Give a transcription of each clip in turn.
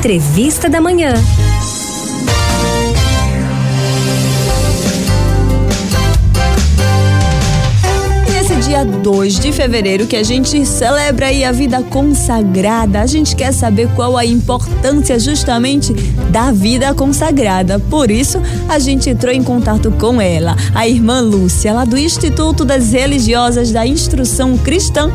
Entrevista da Manhã. dia 2 de fevereiro que a gente celebra aí a vida consagrada. A gente quer saber qual a importância justamente da vida consagrada. Por isso, a gente entrou em contato com ela, a irmã Lúcia, lá do Instituto das Religiosas da Instrução Cristã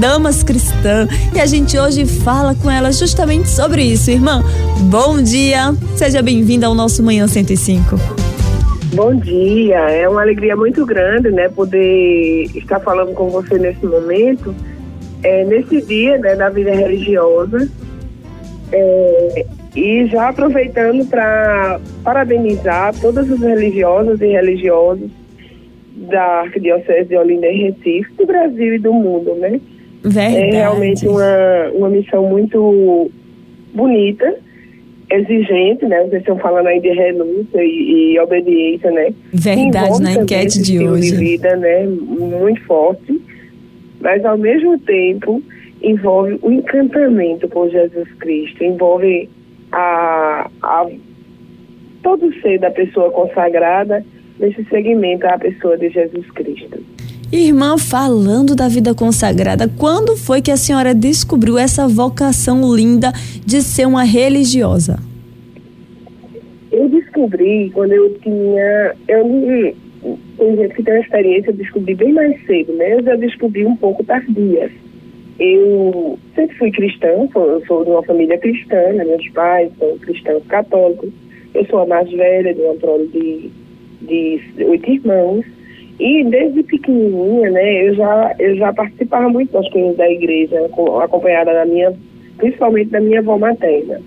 Damas Cristã. E a gente hoje fala com ela justamente sobre isso, irmã. Bom dia, seja bem-vinda ao nosso Manhã 105. Bom dia, é uma alegria muito grande, né, poder estar falando com você nesse momento, é, nesse dia, né, da vida religiosa, é, e já aproveitando para parabenizar todas as religiosas e religiosos da Arquidiocese de Olinda e Recife, do Brasil e do mundo, né? Verdade. É realmente uma, uma missão muito bonita exigente, né? Vocês estão falando aí de renúncia e, e obediência, né? Verdade, na enquete de hoje. de vida, né? Muito forte, mas ao mesmo tempo envolve o encantamento por Jesus Cristo, envolve a, a todo ser da pessoa consagrada nesse segmento à pessoa de Jesus Cristo. Irmã, falando da vida consagrada, quando foi que a senhora descobriu essa vocação linda de ser uma religiosa? Eu descobri quando eu tinha. Eu tem gente que tem uma experiência, eu descobri bem mais cedo, né? Eu já descobri um pouco tardia. Eu sempre fui cristã, sou, sou de uma família cristã, né? meus pais são cristãos católicos. Eu sou a mais velha de uma prole de, de oito irmãos. E desde pequenininha, né, eu já, eu já participava muito das coisas da igreja, acompanhada da minha, principalmente da minha avó materna.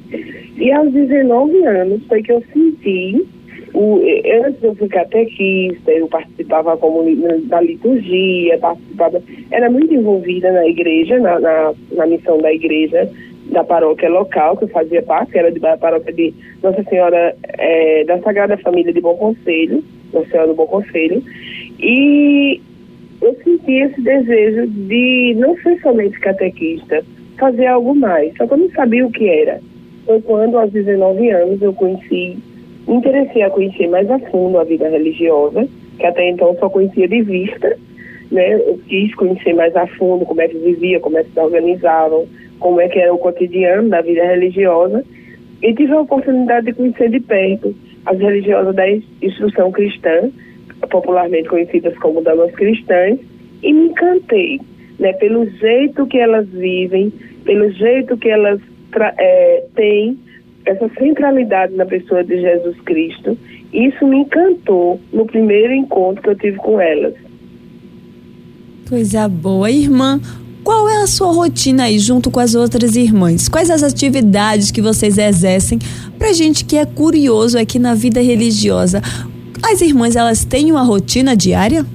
E aos 19 anos foi que eu senti, o, antes eu fui catequista, eu participava da liturgia, participava, era muito envolvida na igreja, na, na, na missão da igreja, da paróquia local, que eu fazia parte, que era de, da paróquia de Nossa Senhora é, da Sagrada Família de Bom Conselho, Nossa Senhora do Bom Conselho, e eu senti esse desejo de não ser somente catequista, fazer algo mais, só que eu não sabia o que era. Foi quando, aos 19 anos, eu conheci, me interessei a conhecer mais a fundo a vida religiosa, que até então só conhecia de vista, né? Eu quis conhecer mais a fundo como é que vivia, como é que se organizavam, como é que era o cotidiano da vida religiosa, e tive a oportunidade de conhecer de perto as religiosas da instrução cristã, popularmente conhecidas como damas cristãs, e me encantei, né, pelo jeito que elas vivem, pelo jeito que elas é, têm essa centralidade na pessoa de Jesus Cristo. Isso me encantou no primeiro encontro que eu tive com elas. Coisa boa, irmã. Qual é a sua rotina aí junto com as outras irmãs? Quais as atividades que vocês exercem pra gente que é curioso aqui na vida religiosa? As irmãs, elas têm uma rotina diária?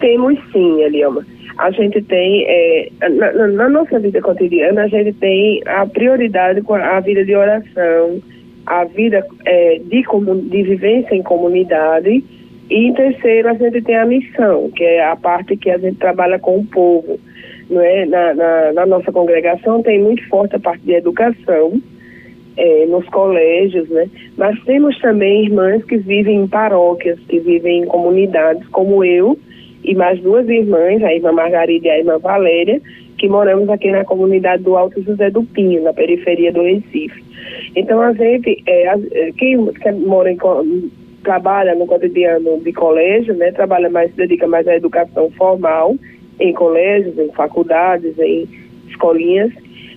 Temos sim, Elioma. A gente tem, é, na, na, nossa vida cotidiana, a gente tem a prioridade com a vida de oração, a vida é, de, de vivência em comunidade. E em terceiro, a gente tem a missão, que é a parte que a gente trabalha com o povo. Não é? na, na, na nossa congregação tem muito forte a parte de educação, é, nos colégios, né? Mas temos também irmãs que vivem em paróquias, que vivem em comunidades, como eu e mais duas irmãs, a irmã Margarida e a irmã Valéria, que moramos aqui na comunidade do Alto José do Pinho, na periferia do Recife. Então, a gente, é, é quem mora em, trabalha no cotidiano de colégio, né, trabalha mais, se dedica mais à educação formal, em colégios, em faculdades, em escolinhas,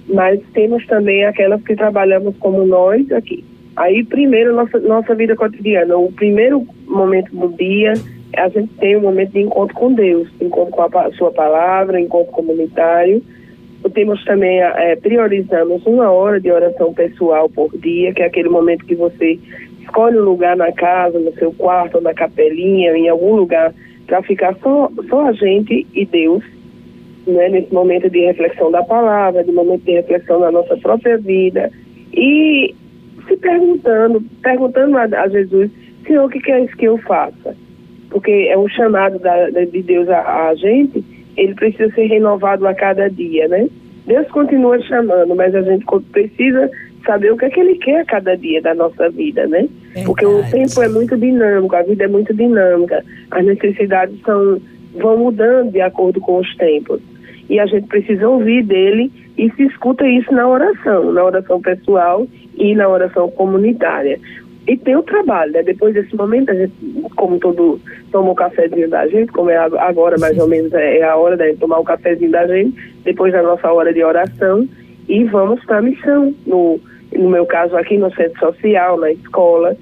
mas temos também aquelas que trabalhamos como nós aqui. Aí, primeiro, nossa, nossa vida cotidiana. O primeiro momento do dia, a gente tem um momento de encontro com Deus, encontro com a sua palavra, encontro comunitário. Temos também, é, priorizamos uma hora de oração pessoal por dia, que é aquele momento que você escolhe um lugar na casa, no seu quarto, na capelinha, em algum lugar, para ficar só, só a gente e Deus né, nesse momento de reflexão da palavra, de momento de reflexão da nossa própria vida e se perguntando, perguntando a, a Jesus, Senhor, o que, que isso que eu faça? Porque é um chamado da, de Deus a, a, gente, ele precisa ser renovado a cada dia, né? Deus continua chamando, mas a gente precisa saber o que é que Ele quer a cada dia da nossa vida, né? Verdade. Porque o tempo é muito dinâmico, a vida é muito dinâmica, as necessidades são vão mudando de acordo com os tempos. E a gente precisa ouvir dele e se escuta isso na oração, na oração pessoal e na oração comunitária. E tem o trabalho, né? Depois desse momento, a gente, como todo toma o cafezinho da gente, como é agora mais ou menos é, é a hora de tomar o cafezinho da gente, depois da nossa hora de oração, e vamos para a missão. No, no meu caso aqui no centro social, na escola,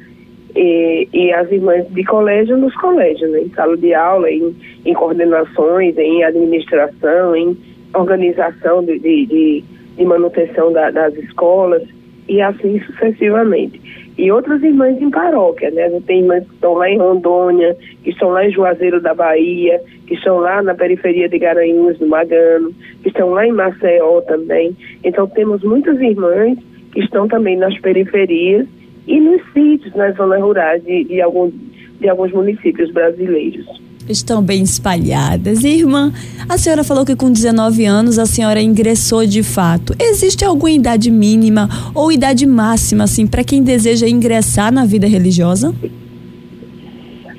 e, e as irmãs de colégio nos colégios, né? em sala de aula, em, em coordenações, em administração, em organização de, de, de, de manutenção da, das escolas e assim sucessivamente. E outras irmãs em paróquia, né? Tem irmãs que estão lá em Rondônia, que estão lá em Juazeiro da Bahia, que estão lá na periferia de Garanhuns, no Magano, que estão lá em Maceió também. Então temos muitas irmãs que estão também nas periferias e nos sítios, nas zonas rurais de, de, algum, de alguns municípios brasileiros estão bem espalhadas. Irmã, a senhora falou que com 19 anos a senhora ingressou de fato. Existe alguma idade mínima ou idade máxima, assim, para quem deseja ingressar na vida religiosa?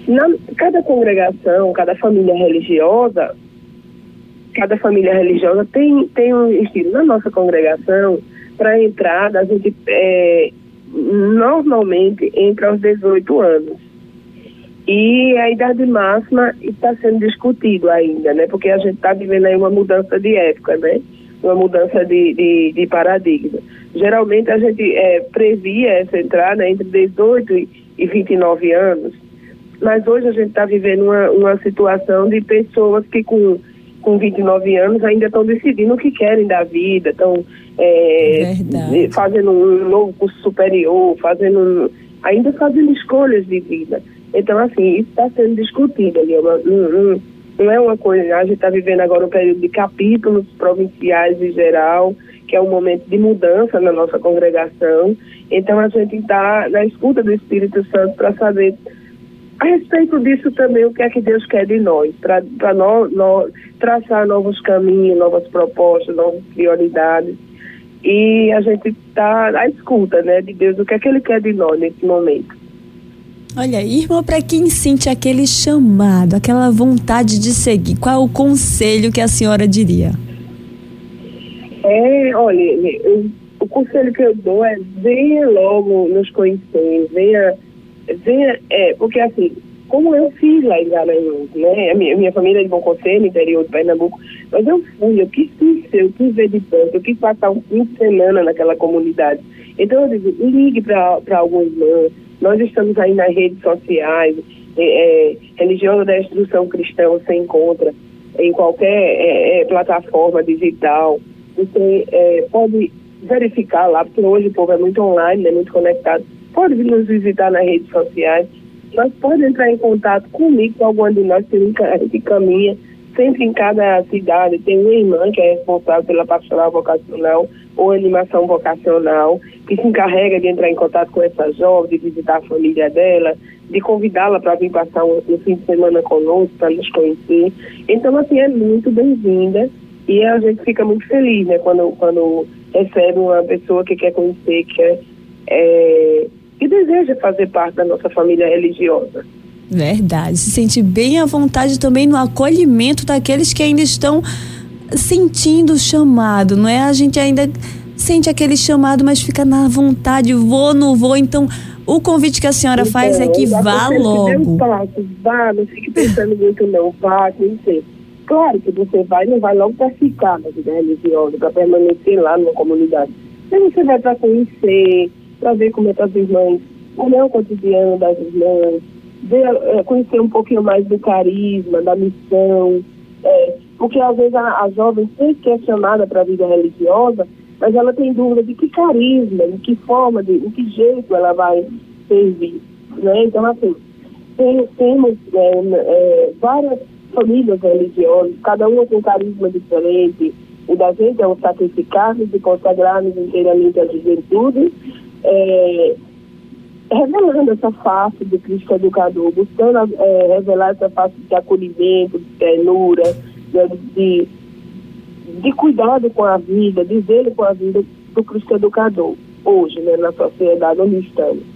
Na, cada congregação, cada família religiosa, cada família religiosa tem, tem um estilo. Na nossa congregação, para entrada, a gente é, normalmente entra aos 18 anos. E a idade máxima está sendo discutido ainda, né? Porque a gente está vivendo aí uma mudança de época, né? Uma mudança de, de, de paradigma. Geralmente a gente é, previa essa entrada entre 18 e 29 anos, mas hoje a gente está vivendo uma, uma situação de pessoas que com, com 29 anos ainda estão decidindo o que querem da vida, estão é, fazendo um novo curso superior, fazendo ainda fazendo escolhas de vida. Então, assim, isso está sendo discutido ali. Uma, não, não, é uma coisa. A gente está vivendo agora um período de capítulos provinciais em geral, que é um momento de mudança na nossa congregação. Então, a gente está na escuta do Espírito Santo para saber a respeito disso também o que é que Deus quer de nós, para nós, nós traçar novos caminhos, novas propostas, novas prioridades. E a gente está à escuta né, de Deus, o que é que Ele quer de nós nesse momento. Olha, irmã, para quem sente aquele chamado, aquela vontade de seguir, qual é o conselho que a senhora diria? É, olha, eu, o conselho que eu dou é venha logo nos conhecer, venha, venha, é, porque assim, como eu fiz lá em Garanhuns, né? A minha, minha família é de Bom Conselho, interior de Pernambuco, mas eu fui, eu quis conhecer, eu quis ver de perto, eu quis passar um fim de semana naquela comunidade. Então eu digo, ligue para algum irmão, nós estamos aí nas redes sociais, é, é, Religiosa da Instrução Cristã você encontra em qualquer é, é plataforma digital. Você é, pode verificar lá, porque hoje o povo é muito online, é muito conectado. Pode nos visitar nas redes sociais, mas pode entrar em contato comigo, com alguma de nós que caminha sempre em cada cidade tem uma irmã que é responsável pela pastoral vocacional ou animação vocacional, que se encarrega de entrar em contato com essa jovem, de visitar a família dela, de convidá-la para vir passar um, um, fim de semana conosco, para nos conhecer. Então, assim, é muito bem-vinda e a gente fica muito feliz, né, quando, quando recebe uma pessoa que quer conhecer, que é, que deseja fazer parte da nossa família religiosa. Verdade. Se sente bem à vontade também no acolhimento daqueles que ainda estão sentindo o chamado, não é? A gente ainda sente aquele chamado, mas fica na vontade, vou, não vou. Então, o convite que a senhora então, faz é que vá logo. Passo, vá, não fique pensando muito não, vá. Claro que você vai, não vai logo para ficar na vida religiosa, para permanecer lá numa comunidade. Mas você vai para conhecer, para ver como é que as irmãs, como é o cotidiano das irmãs, ver, é, conhecer um pouquinho mais do carisma, da missão, é, porque às vezes a, a jovem sempre é chamada para a vida religiosa, mas ela tem dúvida de que carisma, de que forma, de, de que jeito ela vai servir. Né? Então, assim, tem, temos é, é, várias famílias religiosas, cada uma com um carisma diferente. O da gente é o sacrificar-nos e consagrar-nos inteiramente à juventude. É, revelando essa face do Cristo educador, buscando é, revelar essa face de acolhimento, de ternura, de, de, de cuidado com a vida, de zelo com a vida do Cristo Educador, hoje, né, na sociedade onde estamos.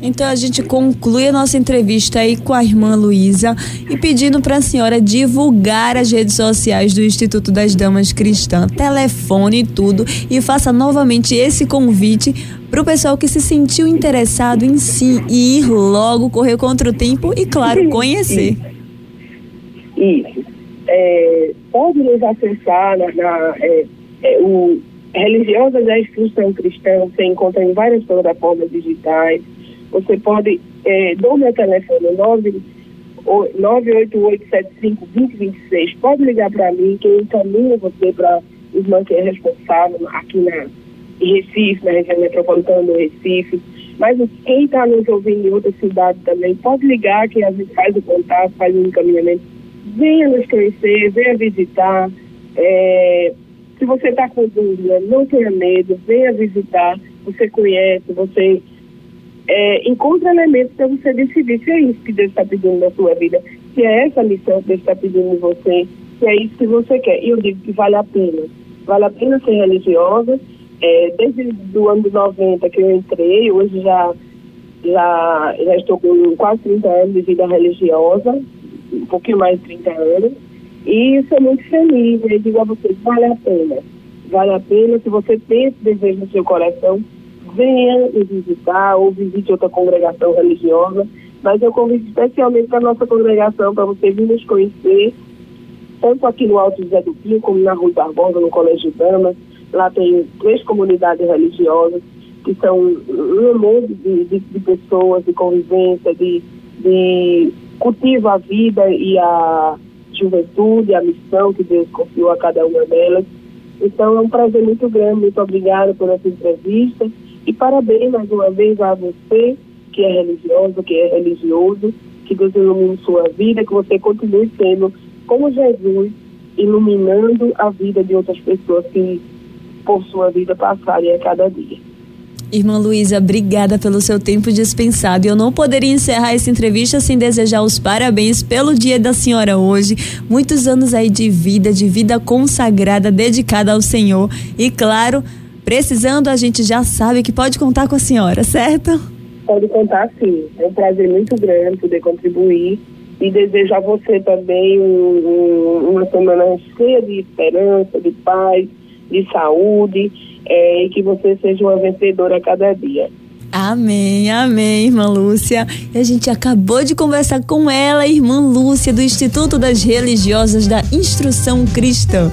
Então a gente conclui a nossa entrevista aí com a irmã Luísa e pedindo para a senhora divulgar as redes sociais do Instituto das Damas Cristãs, telefone e tudo, e faça novamente esse convite para o pessoal que se sentiu interessado em si e ir logo, correr contra o tempo e, claro, conhecer. Isso. Isso. É, pode nos acessar na, na é, é, o Religiosas da Instrução Cristã, você encontra em várias plataformas digitais você pode, é, dou meu telefone, 988752026, pode ligar para mim, que eu encaminho você para que é responsável aqui na, em Recife, na região metropolitana do Recife. Mas quem está nos ouvindo em outra cidade também, pode ligar que a gente faz o contato, faz o encaminhamento. Venha nos conhecer, venha visitar. É, se você está com dúvida, não tenha medo, venha visitar. Você conhece, você é, encontre elementos para você decidir se é isso que Deus está pedindo na sua vida, se é essa missão que Deus está pedindo em você, se é isso que você quer. E eu digo que vale a pena. Vale a pena ser religiosa. É, desde o ano de 90 que eu entrei, hoje já, já, já estou com quase 30 anos de vida religiosa, um pouquinho mais de 30 anos, e sou muito feliz. Eu digo a vocês, vale a pena. Vale a pena se você tem esse desejo no seu coração, venha me visitar ou visite outra congregação religiosa, mas eu convido especialmente para a nossa congregação, para você vir nos conhecer, tanto aqui no Alto José do Pinho, como na Rua Barbosa, no Colégio Damas. Lá tem três comunidades religiosas, que são um amor de, de, de pessoas, de convivência, de, de cultivo a vida e a juventude, a missão que Deus confiou a cada uma delas. Então é um prazer muito grande, muito obrigada por essa entrevista e parabéns mais uma vez a você, que é religiosa, que é religioso, que Deus ilumine sua vida, que você continue sendo como Jesus, iluminando a vida de outras pessoas que, por sua vida, passarem a cada dia. Irmã Luísa, obrigada pelo seu tempo dispensado. Eu não poderia encerrar essa entrevista sem desejar os parabéns pelo dia da senhora hoje. Muitos anos aí de vida, de vida consagrada, dedicada ao Senhor. E claro, Precisando, a gente já sabe que pode contar com a senhora, certo? Pode contar sim. É um prazer muito grande poder contribuir e desejo a você também um, um, uma semana cheia de esperança, de paz, de saúde é, e que você seja uma vencedora a cada dia. Amém, amém, irmã Lúcia. E a gente acabou de conversar com ela, irmã Lúcia, do Instituto das Religiosas da Instrução Cristã.